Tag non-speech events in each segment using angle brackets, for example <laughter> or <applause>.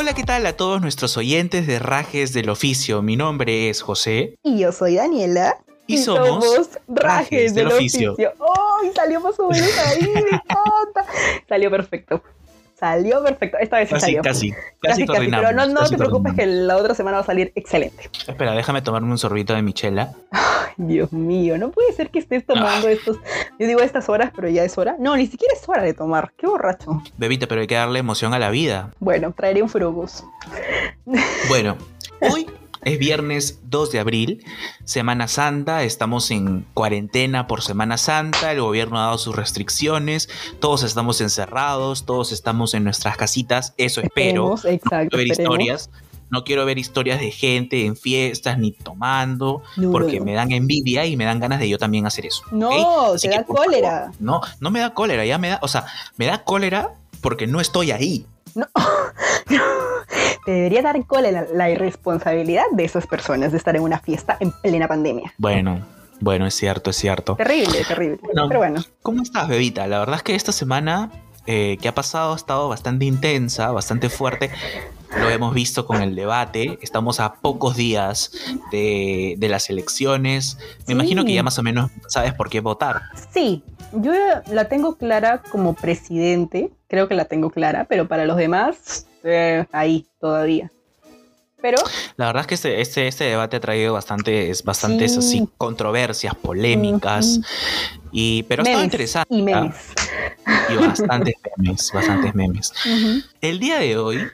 Hola, ¿qué tal a todos nuestros oyentes de Rajes del Oficio? Mi nombre es José. Y yo soy Daniela. Y, somos, Rajes, del, oficio. ¡Ay! salió más o menos ahí, <laughs> me encanta. Salió perfecto. Salió perfecto. Esta vez Casi, salió. casi, Casi, casi, casi. Pero no, no casi te preocupes que la otra semana va a salir excelente. Espera, déjame tomarme un sorbito de michela. Ay, Dios mío, no puede ser que estés tomando Ah. estos. Yo digo estas horas, pero ya es hora. No, ni siquiera es hora de tomar. Qué borracho. Bebita, pero hay que darle emoción a la vida. Bueno, traeré un furobús. Bueno, hoy es viernes 2 de abril, Semana Santa, estamos en cuarentena por Semana Santa, el gobierno ha dado sus restricciones, todos estamos encerrados, todos estamos en nuestras casitas, eso espero. Esperemos, exacto. quiero ver esperemos. historias. No quiero ver historias de gente en fiestas ni tomando, No, porque no, no. me dan envidia y me dan ganas de yo también hacer eso. No, Así te que, da favor, cólera. no, no me da cólera, ya me da, o sea, me da cólera porque no estoy ahí. <laughs> Te debería dar cólera la irresponsabilidad de esas personas de estar en una fiesta en plena pandemia. Bueno, bueno, es cierto, es cierto. Terrible, terrible. Bueno. Pero bueno, ¿Cómo estás, bebita? La verdad es que esta semana eh, que ha pasado ha estado bastante intensa, bastante fuerte. Lo hemos visto con el debate. Estamos a pocos días de, de las elecciones. Me Sí. imagino que ya más o menos sabes por qué votar. sí, yo la tengo clara como presidente, creo que la tengo clara, pero para los demás, eh, ahí todavía. Pero La verdad es que este, este, este debate ha traído bastantes, bastantes Sí. así, controversias, polémicas. Y, pero ha estado memes interesante. y ¿ah? memes. Y bastantes memes, bastantes memes. El día de hoy,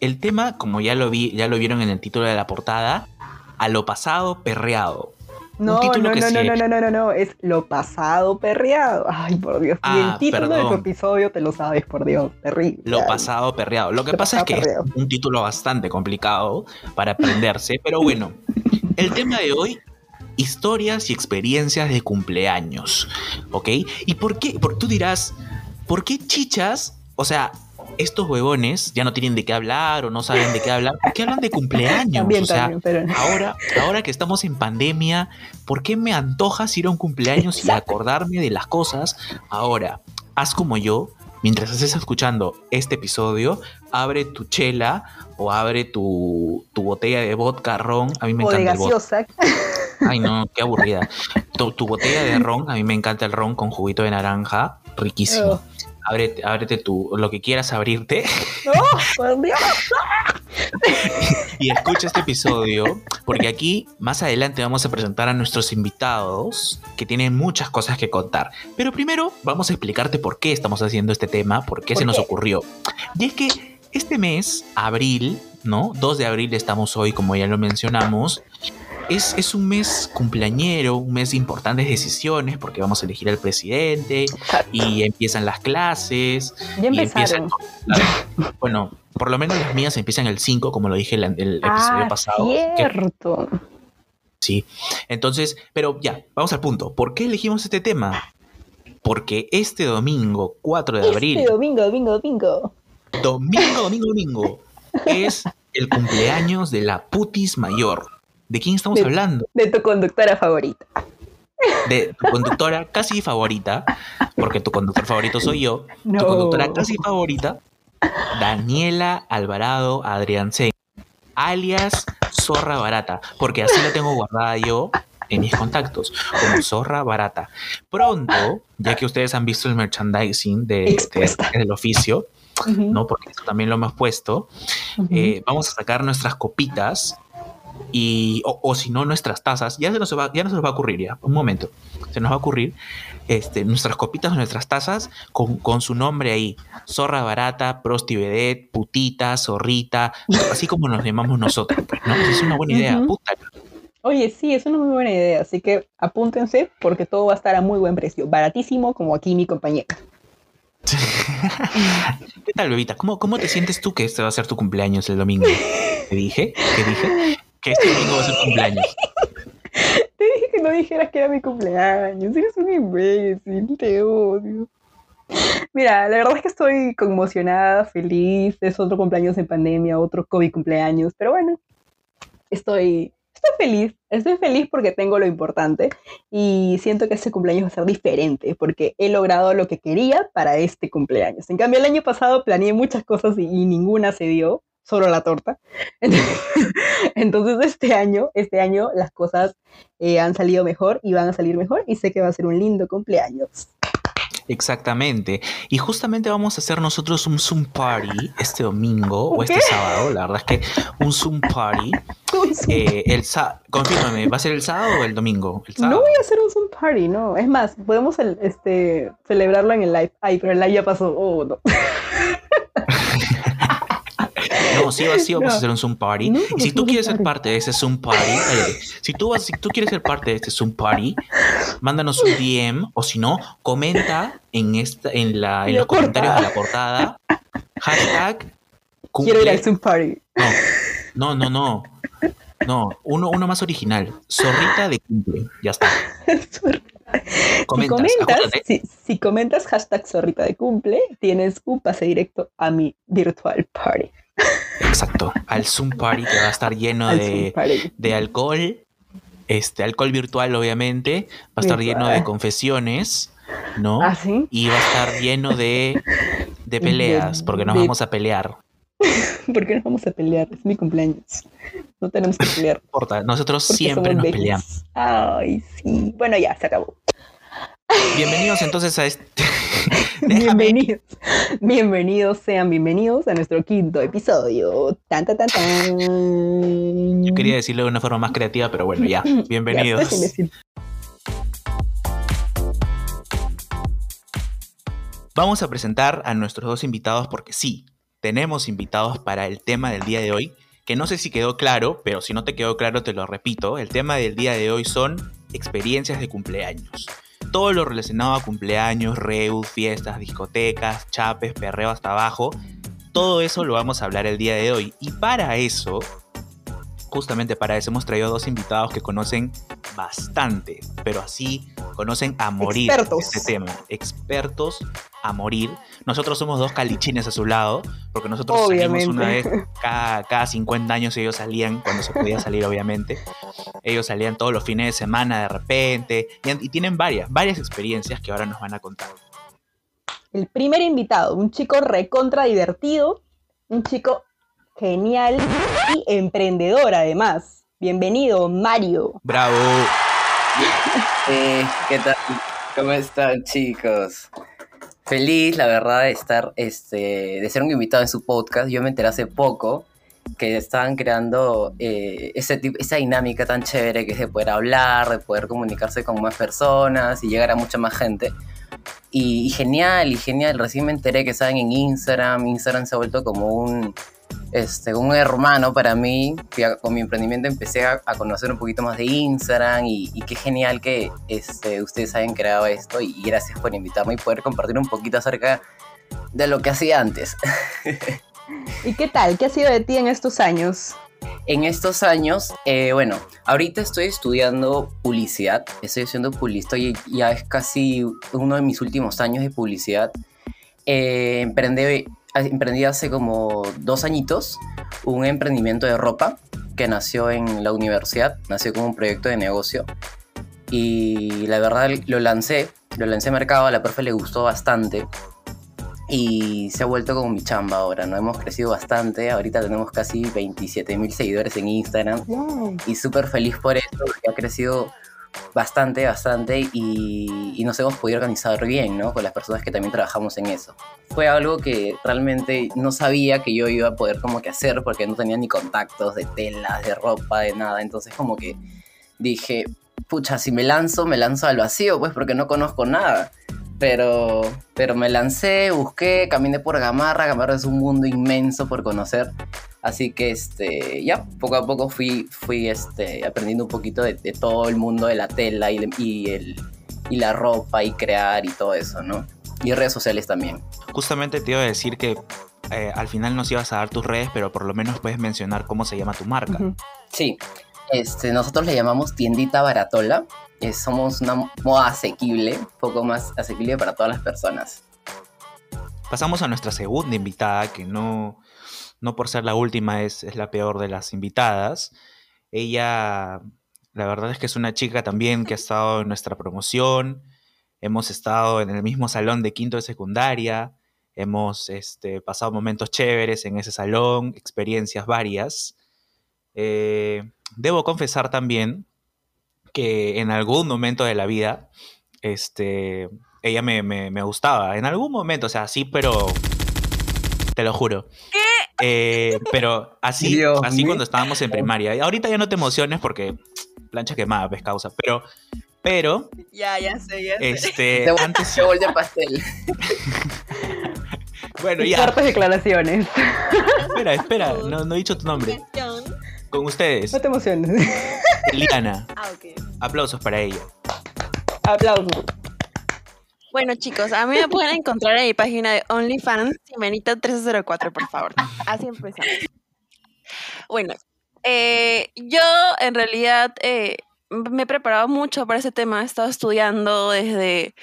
el tema, como ya lo vi, ya lo vieron en el título de la portada, a lo pasado perreado. No, no, no, no, no, no, no, no, no, es lo pasado perreado. <laughs> Ay, por Dios. y Ah, el título de tu perdón. episodio te lo sabes, por Dios, terrible. Lo pasado perreado. Lo que Lo pasa es que perreado. es un título bastante complicado para aprenderse, <laughs> pero bueno, el tema de hoy, historias y experiencias de cumpleaños, ¿ok? ¿Y por qué? Por, tú dirás, ¿por qué chichas? O sea, estos huevones ya no tienen de qué hablar o no saben de qué hablar. ¿Por qué hablan de cumpleaños? También, o sea, también, pero Ahora, ahora que estamos en pandemia, ¿por qué me antojas ir a un cumpleaños y Exacto. acordarme de las cosas? Ahora, haz como yo, mientras estés escuchando este episodio, abre tu chela o abre tu, tu botella de vodka, ron. A mí me o encanta el vodka. Ay, no, qué aburrida. Tu, tu botella de ron, a mí me encanta el ron con juguito de naranja, riquísimo. Oh. Ábrete, ábrete tu, lo que quieras abrirte ¡No! ¡Por Dios! y escucha este episodio, porque aquí más adelante vamos a presentar a nuestros invitados que tienen muchas cosas que contar. Pero primero vamos a explicarte por qué estamos haciendo este tema, por qué ¿Por se nos ocurrió. Y es que este mes, abril, ¿no? 2 de abril estamos hoy, como ya lo mencionamos. Es, es un mes cumpleañero, un mes de importantes decisiones, porque vamos a elegir al presidente y empiezan las clases. Ya y empiezan- <laughs> bueno, por lo menos las mías empiezan el 5, como lo dije el, el episodio Ah, pasado. que- cierto. sí. Entonces, pero ya, vamos al punto. ¿Por qué elegimos este tema? Porque este domingo, 4 de abril, Este domingo, domingo, domingo. domingo, domingo, domingo, <laughs> es el cumpleaños de la putis mayor. ¿De quién estamos De- hablando? De tu conductora favorita. De tu conductora casi favorita, porque tu conductor favorito soy yo. No. Tu conductora casi favorita, Daniela Alvarado Adriansen, alias Zorra Barata, porque así la tengo guardada yo en mis contactos, como Zorra Barata. Pronto, ya que ustedes han visto el merchandising de, de- del oficio, ¿no? Porque esto también lo hemos puesto, eh, vamos a sacar nuestras copitas y o, o si no nuestras tazas ya se nos va ya no se nos va a ocurrir ya un momento se nos va a ocurrir este nuestras copitas o nuestras tazas con, con su nombre ahí zorra barata prosti vedette putita zorrita así como nos llamamos nosotros pues, no es una buena idea Ujú. puta Oye, sí, es una muy buena idea, así que apúntense porque todo va a estar a muy buen precio, baratísimo como aquí mi compañera. <laughs> ¿Qué tal, bebita? ¿Cómo, ¿Cómo te sientes tú que este va a ser tu cumpleaños el domingo? ¿Te dije? ¿Qué dije? Que este domingo va a ser cumpleaños. <laughs> Te dije que no dijeras que era mi cumpleaños, eres un imbécil, te odio. Mira, la verdad es que estoy conmocionada, feliz, es otro cumpleaños en pandemia, otro COVID cumpleaños, pero bueno, estoy, estoy feliz, estoy feliz porque tengo lo importante y siento que este cumpleaños va a ser diferente porque he logrado lo que quería para este cumpleaños. En cambio, el año pasado planeé muchas cosas y, y ninguna se dio, solo la torta. <laughs> Entonces este año, este año las cosas eh, han salido mejor y van a salir mejor y sé que va a ser un lindo cumpleaños. Exactamente. Y justamente vamos a hacer nosotros un Zoom Party este domingo o este sábado. La verdad es que un Zoom Party. <laughs> Eh, el Confírmame, ¿va a ser el sábado o el domingo? No voy a hacer un Zoom Party, no. Es más, podemos este, celebrarlo en el live. Ay, pero el live ya pasó. Oh, no. <laughs> No, sí, sí vamos a hacer un Zoom Party. y si tú quieres ser parte de ese Zoom Party, si, tú vas, si tú quieres ser parte de este Zoom Party, mándanos un DM o si no, comenta en, esta, en, la, en los comentarios de la portada. Hashtag. Quiero ir al Zoom Party. No, no, no, no. uno, uno más original. Zorrita de cumple. Ya está. <laughs> si, comentas, si, si, comentas hashtag zorrita de cumple, tienes un pase directo a mi virtual party. Exacto, al Zoom Party que va a estar lleno de, alcohol, este alcohol virtual obviamente, va a estar lleno de confesiones, ¿no? ¿Ah, sí? Y va a estar lleno de, de peleas, porque nos vamos a pelear. <laughs> ¿Por qué nos vamos a pelear? Es mi cumpleaños. No tenemos que pelear. No importa, nosotros siempre nos peleamos. Ay, sí. Bueno, ya, se acabó. Bienvenidos entonces a este. <laughs> bienvenidos. Bienvenidos, sean bienvenidos a nuestro quinto episodio. Tan, tan, tan, Yo quería decirlo de una forma más creativa, pero bueno, ya. <clears throat> Bienvenidos. Vamos a presentar a nuestros dos invitados porque sí, tenemos invitados para el tema del día de hoy, que no sé si quedó claro, pero si no te quedó claro te lo repito. El tema del día de hoy son experiencias de cumpleaños todo lo relacionado a cumpleaños, reus, fiestas, discotecas, chapes, perreo hasta abajo, todo eso lo vamos a hablar el día de hoy. Y para eso, justamente para eso hemos traído dos invitados que conocen bastante, pero así conocen a morir este tema. Expertos a morir. Nosotros somos dos calichines a su lado, porque nosotros salimos una vez cada, cada 50 años ellos salían, cuando se podía salir obviamente. Ellos salían todos los fines de semana de repente y, y tienen varias, varias experiencias que ahora nos van a contar. El primer invitado, un chico recontra divertido, un chico genial y emprendedor además. Bienvenido, Mario. Bravo. Eh, ¿Qué tal? ¿Cómo están, chicos? Feliz, la verdad, de estar, este, de ser un invitado en su podcast. Yo me enteré hace poco que estaban creando eh, ese tipo, esa dinámica tan chévere que es de poder hablar, de poder comunicarse con más personas y llegar a mucha más gente. Y, y genial, y genial. Recién me enteré que estaban en Instagram. Instagram se ha vuelto como un, este, un hermano para mí, que con mi emprendimiento empecé a, conocer un poquito más de Instagram y, qué genial que este, ustedes hayan creado esto y, gracias por invitarme y poder compartir un poquito acerca de lo que hacía antes. <laughs> ¿Y qué tal? ¿Qué ha sido de ti en estos años? En estos años, eh, bueno, ahorita estoy estudiando publicidad, estoy haciendo publicidad, ya es casi uno de mis últimos años de publicidad. Eh, emprendí emprendí hace como dos añitos un emprendimiento de ropa que nació en la universidad, nació como un proyecto de negocio. Y la verdad lo lancé, lo lancé a mercado, a la profe le gustó bastante. Y se ha vuelto como mi chamba ahora, ¿no? Hemos crecido bastante, ahorita tenemos casi 27 mil seguidores en Instagram. Y súper feliz por eso, porque ha crecido bastante, bastante y, nos hemos podido organizar bien, ¿no? Con las personas que también trabajamos en eso. Fue algo que realmente no sabía que yo iba a poder como que hacer porque no tenía ni contactos de telas, de ropa, de nada. Entonces como que dije, pucha, si me lanzo, me lanzo al vacío, pues porque no conozco nada. Pero, pero me lancé, busqué, caminé por Gamarra. Gamarra es un mundo inmenso por conocer. Así que este, ya poco a poco fui, fui este, aprendiendo un poquito de, todo el mundo de la tela y, y, el, y la ropa y crear y todo eso, ¿no? Y redes sociales también. Justamente te iba a decir que eh, al final nos ibas a dar tus redes, pero por lo menos puedes mencionar cómo se llama tu marca. Sí, este, nosotros le llamamos Tiendita Baratola. Somos una moda asequible, poco más asequible para todas las personas. Pasamos a nuestra segunda invitada, que no, no por ser la última es, la peor de las invitadas. Ella, la verdad es que es una chica también que ha estado en nuestra promoción. Hemos estado en el mismo salón de quinto de secundaria. hemos este, pasado momentos chéveres en ese salón, experiencias varias. Eh, debo confesar también que en algún momento de la vida, este, ella me, me, me gustaba. En algún momento, o sea, sí, pero te lo juro. ¿Qué? Eh, pero así, Dios así mío. cuando estábamos en primaria. Y ahorita ya no te emociones porque plancha quemada, ves causa. Pero, pero, Ya, ya sé, ya sé. este, De- antes, Yo de pastel. <laughs> bueno, ya, Fuertes declaraciones. espera, espera, no, no he dicho tu nombre. Con ustedes, No te emociones. <laughs> Liana, Ah, ok. Aplausos para ella. Aplausos. Bueno, chicos, a mí me pueden encontrar en mi página de OnlyFans, Simenita 1304, por favor. Así empezamos. Bueno, eh, yo en realidad eh, me he preparado mucho para ese tema. He estado estudiando desde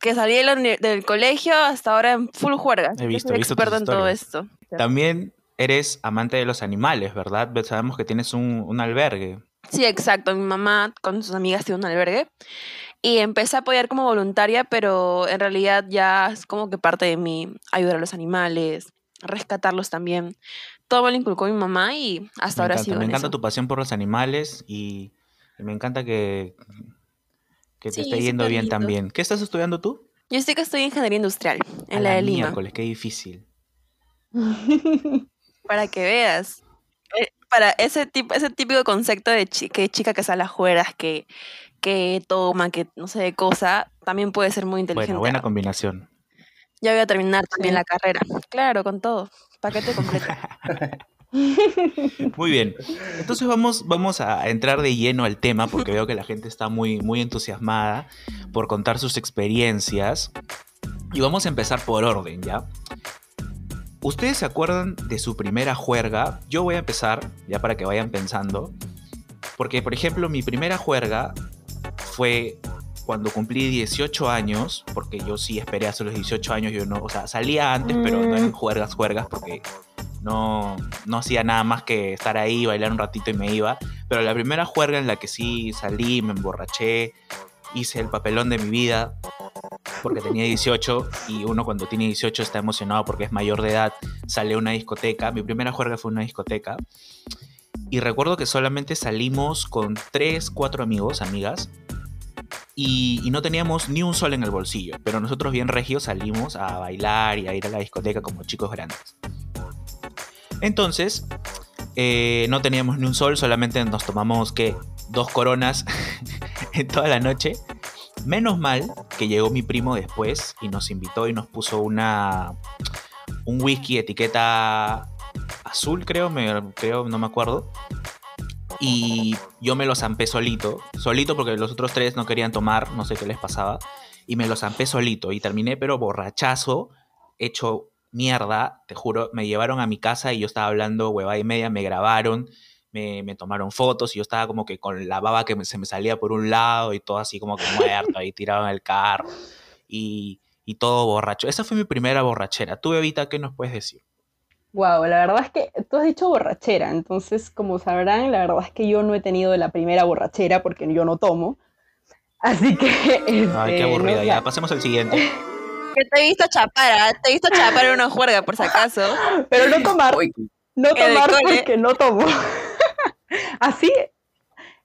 que salí de la uni- del colegio hasta ahora en full juerga. He visto, he visto tus experta en todo esto. También eres amante de los animales, ¿verdad? Sabemos que tienes un, un albergue. Sí, exacto. Mi mamá con sus amigas tiene un albergue y empecé a apoyar como voluntaria, pero en realidad ya es como que parte de mí ayudar a los animales, rescatarlos también. Todo me lo inculcó mi mamá y hasta me ahora sigo me en encanta eso. tu pasión por los animales y, me encanta que, que te Sí, esté yendo bien lindo. también. ¿Qué estás estudiando tú? Yo sé que estoy en ingeniería industrial, en A la de Lima, miércoles, qué difícil. <laughs> para que veas. Eh, Para ese tipo, ese típico concepto de que chica que sale a juegas, que, que toma, que no sé de cosa, también puede ser muy inteligente. Buena, buena combinación. Ya voy a terminar también la carrera. Claro, con todo. Paquete completo. <laughs> Muy bien. Entonces vamos, vamos a entrar de lleno al tema porque veo que la gente está muy, muy entusiasmada por contar sus experiencias. Y vamos a empezar por orden, ¿ya? ¿Ustedes se acuerdan de su primera juerga? Yo voy a empezar, ya para que vayan pensando. Porque, por ejemplo, mi primera juerga fue cuando cumplí 18 años, porque yo sí esperé hasta los 18 años, yo no, o sea, salía antes, pero no en Mm. juergas, juergas, porque no, no hacía nada más que estar ahí, bailar un ratito y me iba. Pero la primera juerga en la que sí salí, me emborraché, hice el papelón de mi vida, porque tenía 18 y uno cuando tiene 18 está emocionado porque es mayor de edad, sale a una discoteca. Mi primera juerga fue una discoteca. Y recuerdo que solamente salimos con 3, 4 amigos, amigas. Y, no teníamos ni un sol en el bolsillo. Pero nosotros bien regios salimos a bailar y a ir a la discoteca como chicos grandes. Entonces, eh, no teníamos ni un sol, solamente nos tomamos, ¿qué? Dos coronas <laughs> <laughs> toda la noche. Menos mal que llegó mi primo después y nos invitó y nos puso una un whisky etiqueta azul, creo, creo, no me acuerdo. Y yo me lo zampé solito, solito porque los otros tres no querían tomar, no sé qué les pasaba, y me lo zampé solito y terminé pero borrachazo, hecho mierda, te juro, me llevaron a mi casa y yo estaba hablando huevada y media, me grabaron, me, me tomaron fotos y yo estaba como que con la baba que me- se me salía por un lado y todo así como que muerto, ahí tirado en el carro y, y todo borracho. Esa fue mi primera borrachera. Tú, Bebita, ¿qué nos puedes decir? Wow, la verdad es que tú has dicho borrachera, entonces como sabrán, la verdad es que yo no he tenido la primera borrachera porque yo no tomo. Así que... <laughs> Ay, qué este, aburrida. no, Ya, pasemos al siguiente. <laughs> Que te he visto chapar, ¿ah? te he visto chapar en una juerga, por si acaso. Pero no tomar, Uy, no tomar porque no tomo. <laughs> Así,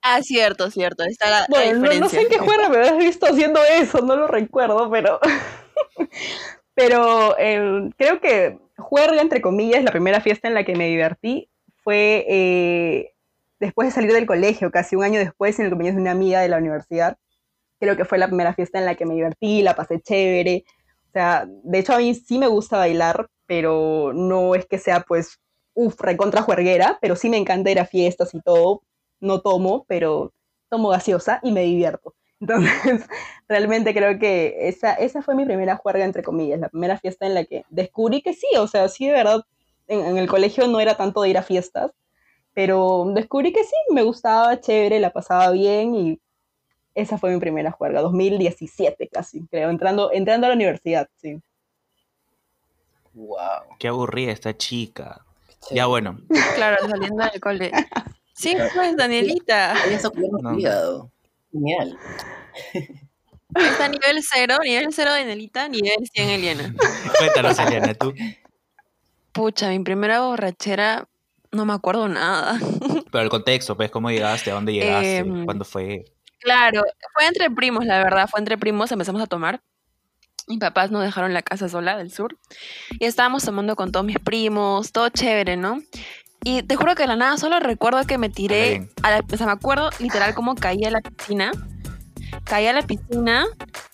Ah, cierto, cierto. Está la, la bueno, no, no diferencia. sé en qué juego me habías visto haciendo eso, no lo recuerdo, pero... <laughs> Pero eh, creo que juerga, entre comillas, la primera fiesta en la que me divertí fue eh, después de salir del colegio, casi un año después, en el cumpleaños de una amiga de la universidad. Creo que fue la primera fiesta en la que me divertí, la pasé chévere. O sea, de hecho a mí sí me gusta bailar, pero no es que sea pues, uff, recontra juerguera, pero sí me encanta ir a fiestas y todo. No tomo, pero tomo gaseosa y me divierto. <laughs> Entonces, realmente creo que esa, esa fue mi primera juerga, entre comillas, la primera fiesta en la que descubrí que sí, o sea, sí de verdad, en, en el colegio no era tanto de ir a fiestas, pero descubrí que sí, me gustaba, chévere, la pasaba bien y esa fue mi primera juerga, 2017 casi, creo, entrando, entrando a la universidad, sí. wow. Qué aburrida esta chica. Ya bueno, Claro, saliendo del cole. <laughs> Sí, pues, Danielita. Eso cuidado No. cuidado. Genial. Está nivel 0, nivel 0 de Nelita, nivel 100 Eliana. <laughs> Cuéntanos, Eliana, tú. Pucha, mi primera borrachera, no me acuerdo nada. <laughs> Pero el contexto, pues, ¿cómo llegaste? ¿A dónde llegaste? Em, ¿Cuándo fue? Claro, fue entre primos, la verdad, fue entre primos, empezamos a tomar. Mis papás nos dejaron la casa sola del sur y estábamos tomando con todos mis primos, todo chévere, ¿no? Y te juro que de la nada solo recuerdo que me tiré, a la, o sea, me acuerdo literal como caí a la piscina, caí a la piscina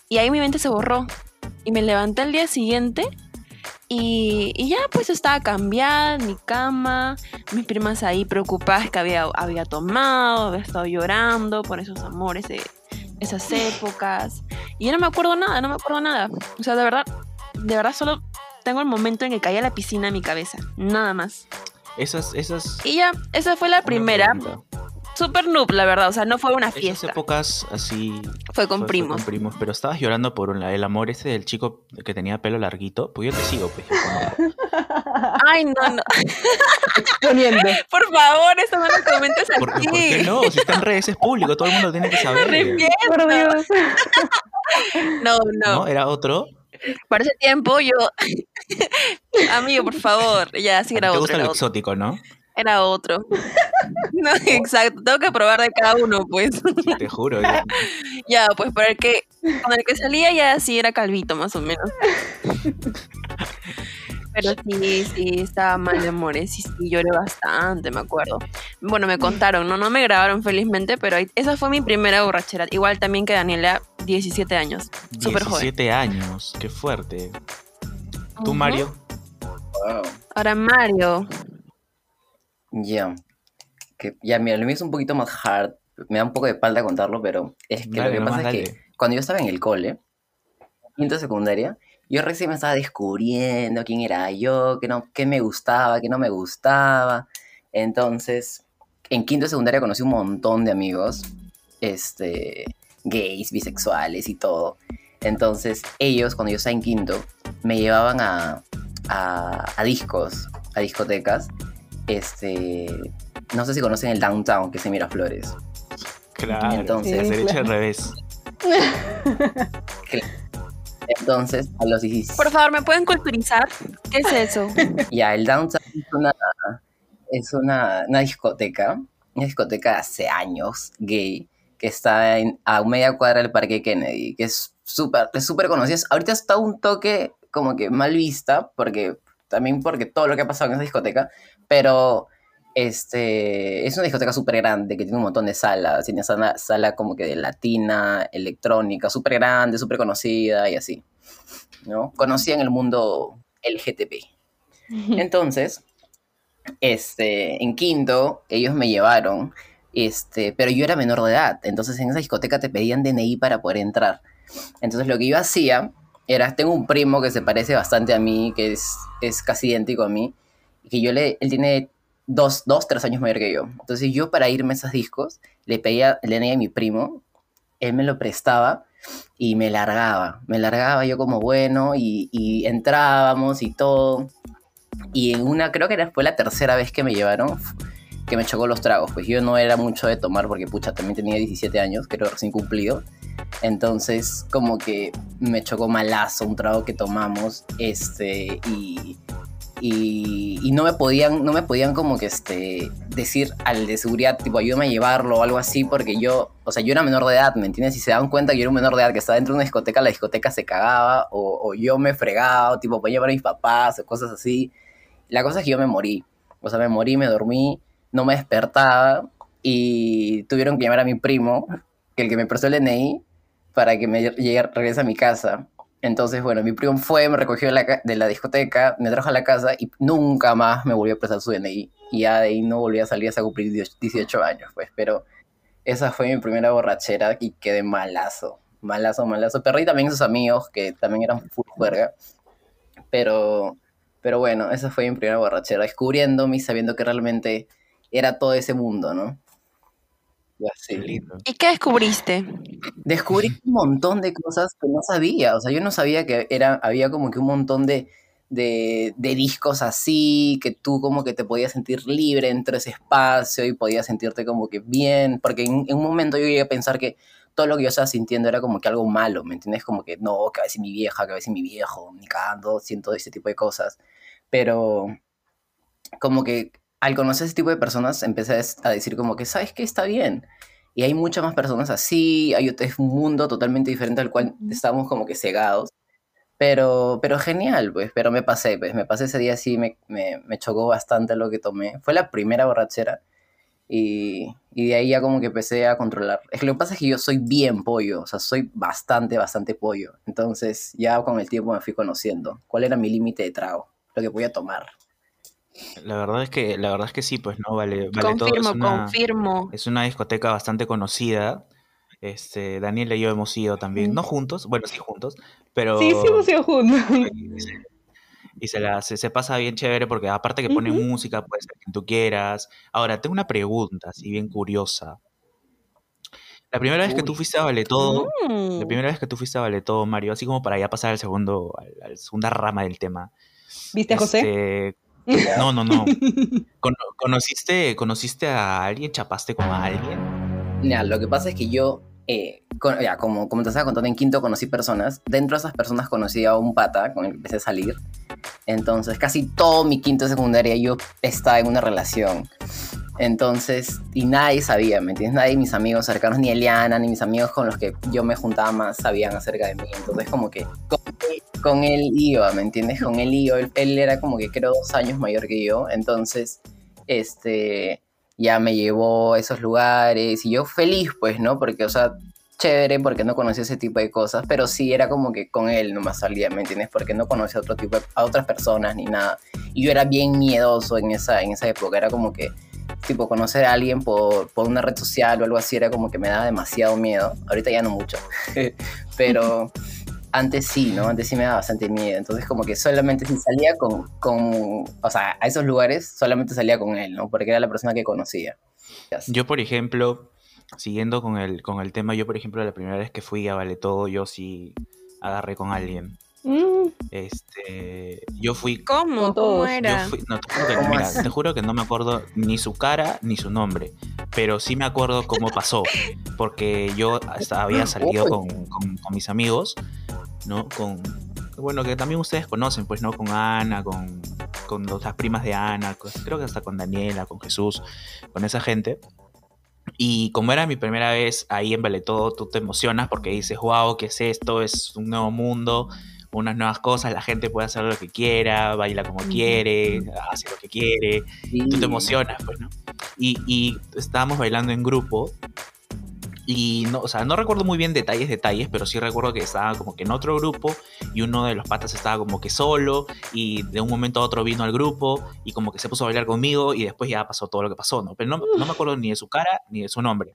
y ahí mi mente se borró. Y me levanté el día siguiente y, y ya pues estaba cambiada mi cama, mis primas ahí preocupadas que había, había tomado, había estado llorando por esos amores de esas épocas. Y yo no me acuerdo nada, no me acuerdo nada. O sea, de verdad, de verdad solo tengo el momento en que caí a la piscina en mi cabeza, nada más. Esas, esas. Y ya, esa fue la primera. pregunta. Super noob, la verdad, o sea, no fue una Esas fiesta, épocas así. fue con fue- fue primos. con primos. Pero estabas llorando por un- el amor ese del chico que tenía pelo larguito. Pues yo te sigo, pues. yo. <laughs> Ay, no, no. Poniendo. <laughs> Por favor, eso no lo comentes ¿Por, aquí. por qué no? Si está en redes es público, todo el mundo tiene que Me saber. arrepiento. Por Dios. <laughs> No, no. ¿No? ¿Era otro? Para ese tiempo yo. Amigo, por favor. Ya, sí, era te otro. gusta Era lo otro. exótico, ¿no? Era otro. <laughs> <laughs> No, exacto. Tengo que probar de cada uno, pues. Te juro. yo- <laughs> Ya, pues para el que. Con el que salía ya sí era calvito, más o menos. Pero sí, sí, estaba mal de amores. Sí, sí, lloré bastante, me acuerdo. Bueno, me contaron, no, no me grabaron felizmente, pero esa fue mi primera borrachera. Igual también que Daniela, 17 años. Súper joven. 17 años, qué fuerte. ¿Tú. Mario? Wow. Ahora Mario. Ya. Que, ya, mira, lo mío es un poquito más hard. Me da un poco de palda contarlo, pero es que Dale, lo que pasa es que cuando yo estaba en el cole, quinto secundaria, yo recién me estaba descubriendo quién era yo, qué, no, qué me gustaba, qué no me gustaba. Entonces, en quinto secundaria conocí un montón de amigos, este, gays, bisexuales y todo. Entonces, ellos, cuando yo estaba en quinto, me llevaban a, a, a discos, a discotecas. Este, no sé si conocen el Downtown, que es en Miraflores. Claro. Entonces- es Sí, derecho claro. al revés. <laughs> Entonces, a los 16... Por favor, ¿me pueden culturizar? ¿Qué es eso? <laughs> Ya, el Downtown es una, es una, una discoteca, una discoteca de hace años, gay, que está en, a media cuadra del Parque Kennedy, que es súper es súper conocida. Ahorita está un toque como que mal vista, porque también porque todo lo que ha pasado en esa discoteca, pero este, es una discoteca súper grande, que tiene un montón de salas, tiene sala, sala como que de latina, electrónica, súper grande, súper conocida y así, ¿no? Conocida en el mundo LGTB. Entonces, este, en quinto, ellos me llevaron, este, pero yo era menor de edad, entonces en esa discoteca te pedían DNI para poder entrar. Entonces lo que yo hacía era, tengo un primo que se parece bastante a mí, que es, es casi idéntico a mí, que yo le, él tiene dos, dos, tres años mayor que yo. Entonces yo para irme a esos discos, le pedía el DNI a mi primo, él me lo prestaba y me largaba, me largaba yo como bueno y, y entrábamos y todo. Y en una, creo que fue la tercera vez que me llevaron, que me chocó los tragos. Pues yo no era mucho de tomar porque, pucha, también tenía 17 años, creo recién cumplido. Entonces, como que me chocó malazo un trago que tomamos, este, y, y, no me podían, no me podían como que, este, decir al de seguridad, tipo, ayúdame a llevarlo o algo así, porque yo, o sea, yo era menor de edad, ¿me entiendes? Si se dan cuenta que yo era un menor de edad que estaba dentro de una discoteca, la discoteca se cagaba, o, yo me fregaba, o tipo, podía llevar a mis papás, o cosas así. La cosa es que yo me morí. O sea, me morí, me dormí, no me despertaba y tuvieron que llamar a mi primo, el que me prestó el DNI, para que me llegue, regrese a mi casa. Entonces, bueno, mi primo fue, me recogió de la, discoteca, me trajo a la casa y nunca más me volvió a prestar su DNI. Y ya de ahí no volví a salir hasta cumplir 18 años, pues. Pero esa fue mi primera borrachera y quedé malazo. Malazo, malazo. Perdí también sus amigos, que también eran full juerga. Pero, pero bueno, esa fue mi primera borrachera, descubriéndome y sabiendo que realmente era todo ese mundo, ¿no? Y. Qué lindo. ¿Y qué descubriste? Descubrí un montón de cosas que no sabía. O sea, yo no sabía que era, había como que un montón de, de, de discos así, que tú como que te podías sentir libre entre ese espacio y podías sentirte como que bien. Porque en, en un momento yo llegué a pensar que todo lo que yo estaba sintiendo era como que algo malo, ¿me entiendes? Como que no, que a veces mi vieja, que a veces mi viejo, ni cagando, siento ese tipo de cosas. Pero como que al conocer ese tipo de personas empecé a decir como que, ¿sabes qué? Está bien. Y hay muchas más personas así, hay otro, es un mundo totalmente diferente al cual estamos como que cegados. Pero, pero genial, pues, pero me pasé, pues, me pasé ese día así, me, me, me chocó bastante lo que tomé. Fue la primera borrachera y, y, de ahí ya como que empecé a controlar. Es que lo que pasa es que yo soy bien pollo, o sea, soy bastante, bastante pollo. Entonces ya con el tiempo me fui conociendo cuál era mi límite de trago, lo que podía tomar. La verdad es que, la verdad es que sí, pues no vale, vale confirmo, todo. Es una, confirmo. es una discoteca bastante conocida. Este, Daniel y yo hemos ido también, no juntos, bueno, sí juntos, pero... Sí, sí hemos ido juntos. <laughs> Y se, la, se, se pasa bien chévere porque aparte que ponen Ujú. música, puede ser quien tú quieras. Ahora, tengo una pregunta, así bien curiosa. La primera vez que tú fuiste a Vale Todo, la Mm. primera vez que tú fuiste a Vale Todo, Mario, así como para ya pasar al segundo, a la segunda rama del tema. ¿Viste a José? No, no, no. <laughs> Cono- ¿Conociste, ¿Conociste a alguien? ¿Chapaste con alguien? Mira, lo que pasa es que yo, eh, con- ya, como, como te estaba contando, en quinto conocí personas. Dentro de esas personas conocí a un pata con el que empecé a salir. Entonces, casi todo mi quinto de secundaria yo estaba en una relación. Entonces, y nadie sabía, ¿me entiendes? Nadie de mis amigos cercanos, ni Eliana, ni mis amigos con los que yo me juntaba más sabían acerca de mí. Entonces, como que con él, con él iba, ¿me entiendes? Con él iba. Él, era como que creo dos años mayor que yo. Entonces, este, ya me llevó a esos lugares y yo feliz, pues, ¿no? Porque, o sea, chévere porque no conocía ese tipo de cosas, pero sí era como que con él nomás salía, ¿me entiendes? Porque no conocía a otro tipo de- a otras personas ni nada. Y yo era bien miedoso en esa, en esa época, era como que tipo conocer a alguien por, por una red social o algo así era como que me daba demasiado miedo. Ahorita ya no mucho. <laughs> pero antes sí, ¿no? Antes sí me daba bastante miedo. Entonces como que solamente si salía con, con, o sea, a esos lugares solamente salía con él, ¿no? Porque era la persona que conocía. Yo, por ejemplo, siguiendo con el, con el tema, yo, por ejemplo, la primera vez que fui a Vale Todo, yo sí agarré con alguien. Mm, Este, yo fui ¿Cómo? ¿Cómo Yo era? fui- no, te juro, que, ¿Cómo mira, así? te juro que no me acuerdo ni su cara ni su nombre, pero sí me acuerdo cómo pasó, porque yo hasta había salido con, con- con mis amigos, ¿no? Con, bueno, que también ustedes conocen, pues, ¿no? Con Ana, con, con las primas de Ana, con- creo que hasta con Daniela, con Jesús, con esa gente. Y como era mi primera vez ahí en Vale Todo, tú te emocionas porque dices, wow, ¿qué es esto? Es un nuevo mundo, unas nuevas cosas, la gente puede hacer lo que quiera, baila como quiere, hace lo que quiere, Sí. tú te emocionas, pues, ¿no? Y, y estábamos bailando en grupo y no, o sea, no recuerdo muy bien detalles, detalles, pero sí recuerdo que estaba como que en otro grupo y uno de los patas estaba como que solo y de un momento a otro vino al grupo y como que se puso a bailar conmigo y después ya pasó todo lo que pasó, ¿no? Pero no, no me acuerdo ni de su cara ni de su nombre.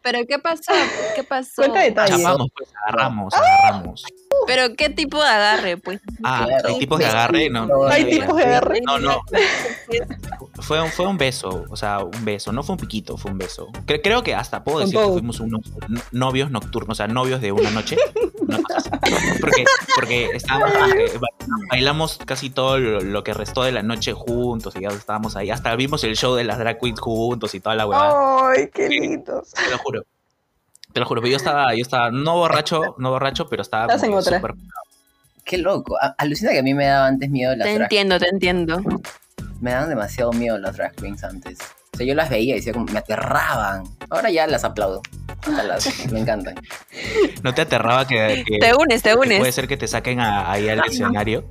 ¿Pero qué pasó? ¿Qué pasó? Cuenta detalles. Chapamos, pues, agarramos, agarramos. ¿Pero qué tipo de agarre? Pues Ah, Claro. hay tipos de agarre, no. No, Hay no, tipos de agarre. No, no. Fue un, fue un beso, o sea, un beso, no fue un piquito, fue un beso. Cre- creo que hasta puedo decir que fuimos unos no- novios nocturnos, o sea, novios de una noche. así. porque, porque estábamos, ba- bailamos casi todo lo, lo que restó de la noche juntos y ya estábamos ahí. Hasta vimos el show de las drag queens juntos y toda la huevada. Ay, qué lindos. Te lo juro. Te lo juro, pero yo estaba, yo estaba no borracho, no borracho, pero estaba Estás en otra. súper Qué loco. Alucina que a mí me daba antes miedo las Te drag entiendo, te entiendo. Me daban demasiado miedo las drag queens antes. O sea, yo las veía y decía como, me aterraban. Ahora ya las aplaudo. Me encantan. <laughs> ¿No te aterraba que, que- Te unes, te que puede unes. ser que te saquen a- ahí al escenario?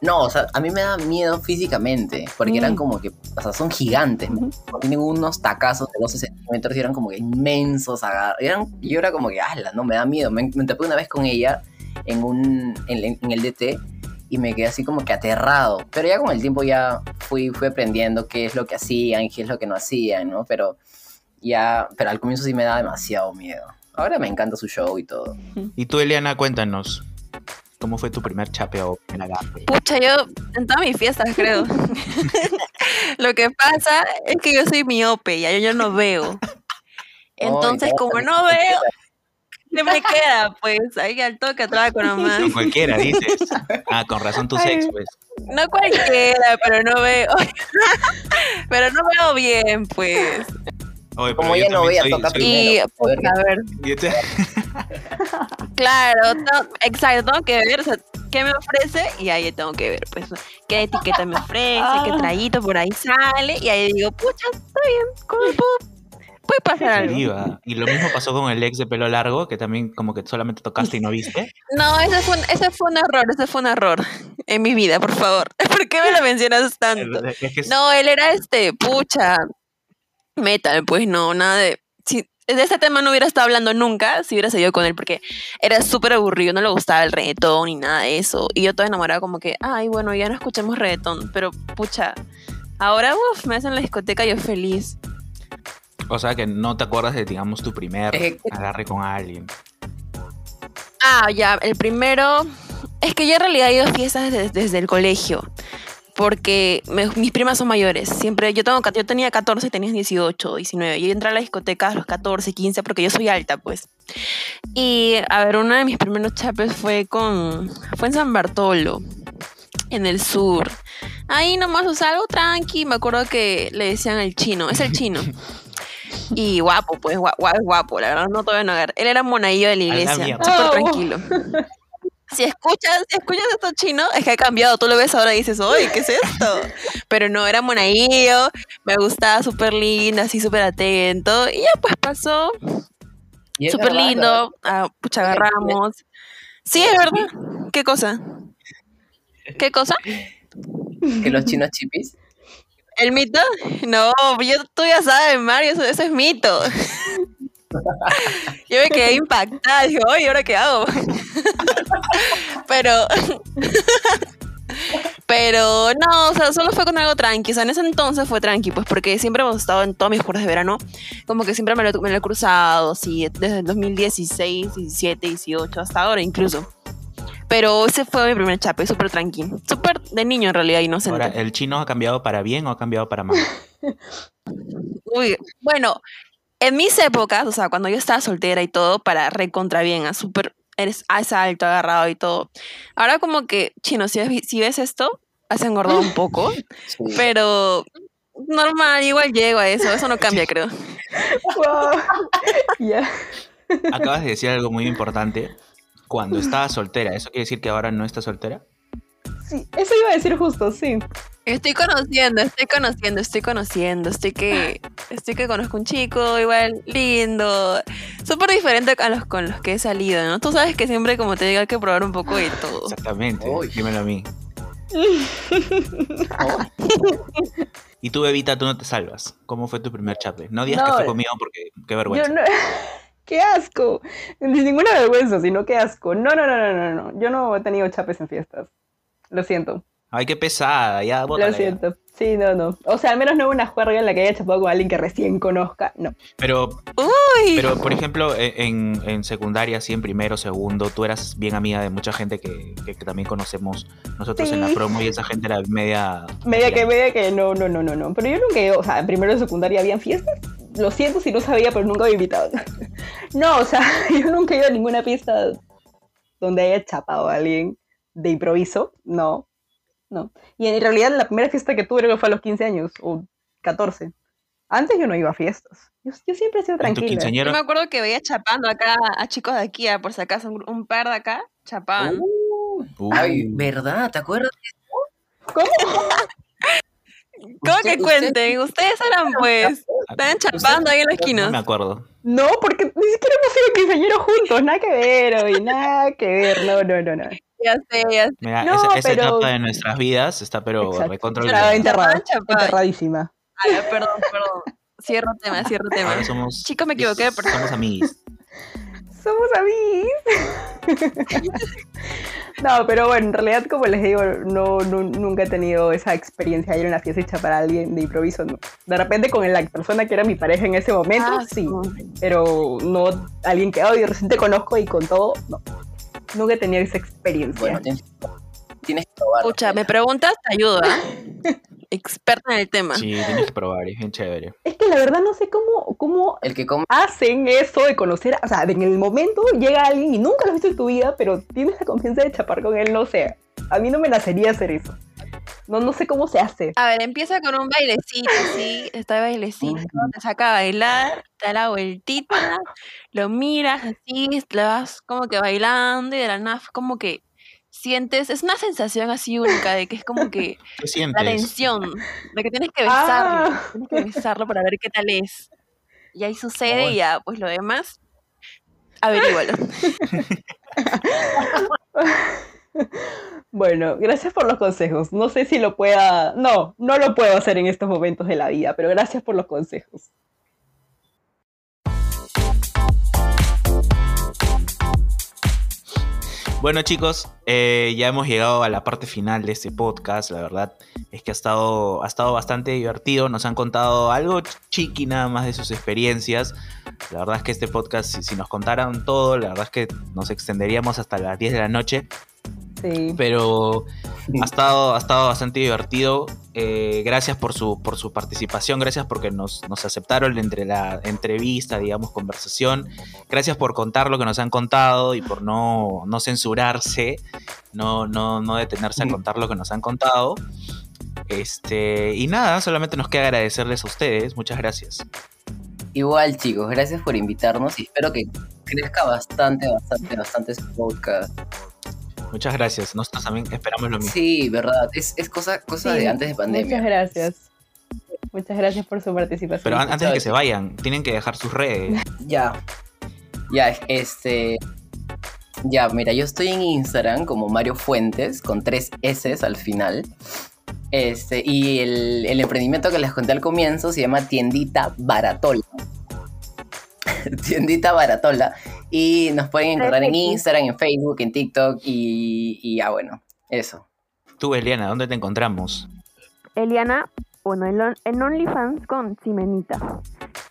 No, o sea, a mí me da miedo físicamente, porque eran Mm. como que, o sea, son gigantes, ¿no? Tienen unos tacazos de 12 centímetros y eran como que inmensos, agar- eran, y yo era como que, ala, no, me da miedo. Me, me topé una vez con ella en un, en, en el DT y me quedé así como que aterrado. Pero ya con el tiempo ya fui, fui aprendiendo qué es lo que hacían y qué es lo que no hacían, ¿no? Pero ya, pero al comienzo sí me daba demasiado miedo. Ahora me encanta su show y todo. Y tú, Eliana, cuéntanos. ¿Cómo fue tu primer chape o primer agarre? Pucha, yo en todas mis fiestas creo. <laughs> Lo que pasa es que yo soy miope, ya yo, yo no veo. Entonces, Ay, como no veo, ¿qué me queda? Pues ahí al toque atraco nomás. Con cualquiera, dices. Ah, con razón tu sex, Ay. pues. No cualquiera, pero no veo. <laughs> Pero no veo bien, pues. Oye, Como yo ella no también veía, soy- toca soy- primero. Y, a ver pucha, a ver, yo <laughs> claro, no, exacto, tengo que ver, o sea, qué me ofrece y ahí tengo que ver, pues, qué etiqueta me ofrece, qué Ah. traguito por ahí sale y ahí digo, pucha, está bien, ¿cómo puedo? Puede pasar algo. Iba. Y lo mismo pasó con el ex de pelo largo, que también como que solamente tocaste y no viste. <laughs> No, ese fue, un, ese fue un error, ese fue un error en mi vida, por favor. <laughs> ¿Por qué me lo mencionas tanto? Es que es- No, él era este, pucha, metal, pues no, nada de... Si, de este tema no hubiera estado hablando nunca si hubiera seguido con él, porque era súper aburrido, no le gustaba el reggaetón ni nada de eso. Y yo toda enamorada como que, ay, bueno, ya no escuchemos reggaetón, pero pucha, ahora, uff, me hacen la discoteca yo feliz. O sea que no te acuerdas de, digamos, tu primer Eh, agarre con alguien. Ah, ya, el primero. Es que yo en realidad he ido a fiestas desde, desde el colegio. Porque me- mis primas son mayores. Siempre, yo, tengo, yo tenía 14 y tenías 18, 19. Yo entré a la discoteca a los 14, 15, porque yo soy alta, pues. Y, a ver, uno de mis primeros chapes fue con. Fue en San Bartolo, en el sur. Ahí nomás, o sea, algo tranqui. Me acuerdo que le decían el chino. Es el chino. <laughs> Y guapo, pues, guapo, guapo, la verdad, no te voy a negar. Él era monaguillo de la iglesia, súper Oh. tranquilo. Si escuchas, si escuchas esto chino, es que ha cambiado. Tú lo ves ahora y dices, oye, ¿qué es esto? Pero no, era monaguillo, me gustaba súper linda, así súper atento. Y ya pues pasó, súper lindo, ah, pucha, agarramos. Sí, es verdad. ¿Qué cosa? ¿Qué cosa? Que los chinos chipis. ¿El mito? No, yo, tú ya sabes, Mario, eso, es mito. <laughs> Yo me quedé impactada, dije, oye, ¿ahora qué hago? <laughs> Pero, <laughs> pero no, o sea, solo fue con algo tranqui, o sea, en ese entonces fue tranqui, pues porque siempre hemos estado en todos mis cursos de verano, como que siempre me lo, me lo he cruzado, así, desde el 2016, 17, 18, hasta ahora incluso. Pero ese fue mi primer chape, súper tranqui, súper de niño en realidad, inocente. Ahora, ¿el chino ha cambiado para bien o ha cambiado para mal? <laughs> Uy, bueno, en mis épocas, o sea, cuando yo estaba soltera y todo, para recontra bien, a súper, eres es alto, agarrado y todo. Ahora como que, chino, si ves, si ves esto, has engordado un poco, <laughs> Sí. pero normal, igual llego a eso, eso no cambia, creo. <laughs> Wow. Ya. Acabas de decir algo muy importante. Cuando estabas soltera, ¿eso quiere decir que ahora no estás soltera? Sí, eso iba a decir justo, sí. Estoy conociendo, estoy conociendo, estoy conociendo, estoy que, estoy que conozco un chico igual lindo, súper diferente a los con los que he salido, ¿no? Tú sabes que siempre, como te digo, hay que probar un poco de todo. Exactamente. Uy. Dímelo a mí. <laughs> Y tú, Bebita, tú no te salvas. ¿Cómo fue tu primer chape? No digas que fue conmigo porque qué Yo vergüenza. no... ¡Qué asco! Ni ninguna vergüenza, sino qué asco. No, no, no, no, no, no. Yo no he tenido chapes en fiestas. Lo siento. Ay, qué pesada. Ya, bótala Lo ya. siento. Sí, no, no. O sea, al menos no una juerga en la que haya chapado con alguien que recién conozca. No. Pero, Uy, pero, por ejemplo, e- en, en secundaria, así en primero, segundo, tú eras bien amiga de mucha gente que, que- que también conocemos nosotros en la Sí. promo y esa gente era media... Media que, media que no, no, no, no, no. Pero yo nunca o sea, en primero de secundaria habían fiestas. Lo siento si no sabía, pero nunca me invitado. No, o sea, <laughs> yo nunca he ido a ninguna fiesta donde haya chapado a alguien de improviso. No, no. Y en realidad la primera fiesta que tuve creo que fue a los 15 años o 14. Antes yo no iba a fiestas. Yo, yo siempre he sido tranquila. yo me acuerdo que veía chapando acá a chicos de aquí, ah, por si acaso, un, un par de acá chapaban. uh, Uh, Ay, ¿verdad? ¿Te acuerdas? ¿Cómo? ¿Cómo Usted- que cuenten? Ustedes eran <laughs> pues, estaban chapando ahí en los no esquinas. me acuerdo. No, porque ni siquiera hemos sido quinceañeros juntos. Nada que ver, hoy, nada que ver. No, no, no, no. Ya sé, ya sé. Mira, No, esa, esa pero- etapa de nuestras vidas está pero olvidada. enterrada, enterradísima. Ay, ya, perdón, perdón. Cierro tema, cierro tema. Ahora somos... Chicos, me equivoqué persona. Somos amigos. Somos amigos. no, pero bueno, en realidad, como les digo, no, nu- nunca he tenido esa experiencia de ir a una fiesta y chapar a alguien de improviso, no. De repente con la persona que era mi pareja en ese momento, Ah, sí. Pero no alguien que hoy recién te conozco y con todo, no. Nunca he tenido esa experiencia. Bueno, tienes, tienes que probarlo. Escucha, me preguntas, te ayudo, ¿ah? <laughs> Experta en el tema. Sí, tienes que probar, es bien chévere. Es que la verdad no sé cómo, cómo El que come hacen eso de conocer, o sea, en el momento llega alguien y nunca lo has visto en tu vida, pero tienes la confianza de chapar con él, no sé. A mí no me nacería hacer eso. No, no sé cómo se hace. A ver, empieza con un bailecito, sí, está bailecito, te saca a bailar, te da la vueltita, lo miras así, le vas como que bailando y de la nada como que sientes, es una sensación así única de que es como que <laughs> ¿Qué la tensión, de que tienes que besarlo, Ah. tienes que besarlo para ver qué tal es. Y ahí sucede Oh. y ya, pues lo demás, averígualo. <laughs> Bueno, gracias por los consejos. No sé si lo pueda. No, no lo puedo hacer en estos momentos de la vida, pero gracias por los consejos. Bueno chicos, eh, ya hemos llegado a la parte final de este podcast. La verdad es que ha estado, ha estado bastante divertido. Nos han contado algo chiqui nada más de sus experiencias. La verdad es que este podcast, si, si nos contaran todo, la verdad es que nos extenderíamos hasta las 10 de la noche. Sí. Pero ha estado, ha estado bastante divertido. Eh, gracias por su, por su participación, gracias porque nos, nos aceptaron entre la entrevista, digamos, conversación. Gracias por contar lo que nos han contado y por no, no censurarse, no, no, no detenerse a Mm. contar lo que nos han contado. Este, y nada, solamente nos queda agradecerles a ustedes. Muchas gracias. Igual, chicos, gracias por invitarnos y espero que crezca bastante, bastante, bastante este podcast. Muchas gracias. Nosotros también esperamos lo mismo. Sí, verdad, es, es cosa, cosa Sí, de antes de pandemia. Muchas gracias. Muchas gracias por su participación. Pero an- antes de que se vayan, tienen que dejar sus redes. <laughs> Ya. Ya, este. Ya, mira, yo estoy en Instagram como Mario Fuentes, con tres S al final. Este, y el, el emprendimiento que les conté al comienzo se llama Tiendita Baratola. <laughs> Tiendita Baratola. Y nos pueden encontrar en. Instagram, en Facebook, en TikTok y, y ya, bueno, eso. Tú, Eliana, ¿dónde te encontramos? Eliana, bueno, en, on- en OnlyFans con Simenita.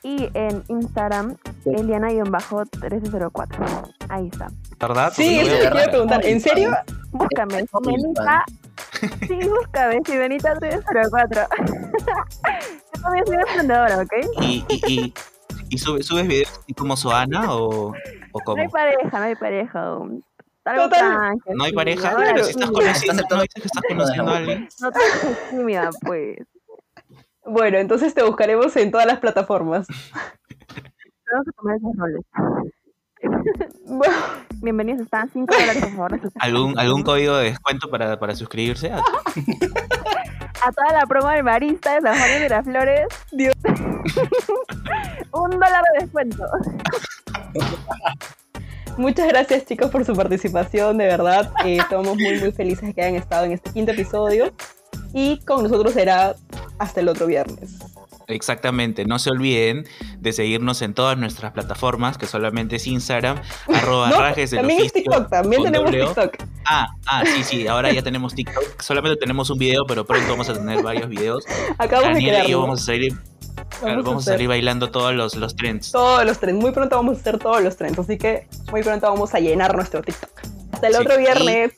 Y en Instagram, Eliana-1304. Ahí está. ¿Verdad? Sí, eso te quiero preguntar. ¿En serio? Búscame, Simenita. Sí, búscame, Simenita-1304. Yo también soy emprendedora, ¿ok? ¿Y, y, y, y sube- subes videos así como Soana o, o No hay pareja, no hay pareja aún. Algo Total. ¿No hay pareja? Pero si estás conociendo, ¿no dices que estás conociendo a alguien? No te hagas tímida, pues. Bueno, entonces te buscaremos en todas las plataformas. Tenemos que tomar esos roles. Bienvenidos, están 5 dólares, por favor. de ¿Algún, ¿Algún código de descuento para, para suscribirse? <laughs> A toda la promo del barista de San Juan de Miraflores. Dios. <laughs> Un dólar de descuento. Muchas gracias chicos por su participación, de verdad. eh, estamos muy muy felices de que hayan estado en este quinto episodio. Y con nosotros será hasta el otro viernes. Exactamente, no se olviden de seguirnos en todas nuestras plataformas, que solamente es Instagram, <laughs> arroba No, rajes del también es TikTok, también tenemos. TikTok. Ah, ah, sí, sí, ahora ya tenemos TikTok. Solamente tenemos un video, pero pronto vamos a tener varios videos. Acabamos de Daniela y yo vamos a salir, Vamos a vamos a hacer salir bailando todos los, los trends. todos los trends. Muy pronto vamos a hacer todos los trends. Así que muy pronto vamos a llenar nuestro TikTok. Hasta el Sí, otro viernes.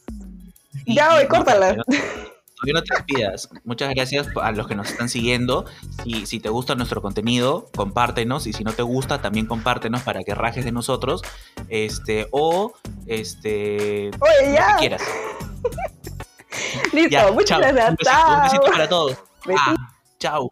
Y- Ya, y- güey, no, córtala. Todavía no- todavía no te despidas. Muchas gracias a los que nos están siguiendo. Si, si te gusta nuestro contenido, compártenos. Y si no te gusta, también compártenos para que rajes de nosotros. Este, o este. Oye, Lo que ya. quieras. <laughs> Listo. Ya, Muchas chao. gracias. Un besito, un besito Chao. para todos. Ah, chao.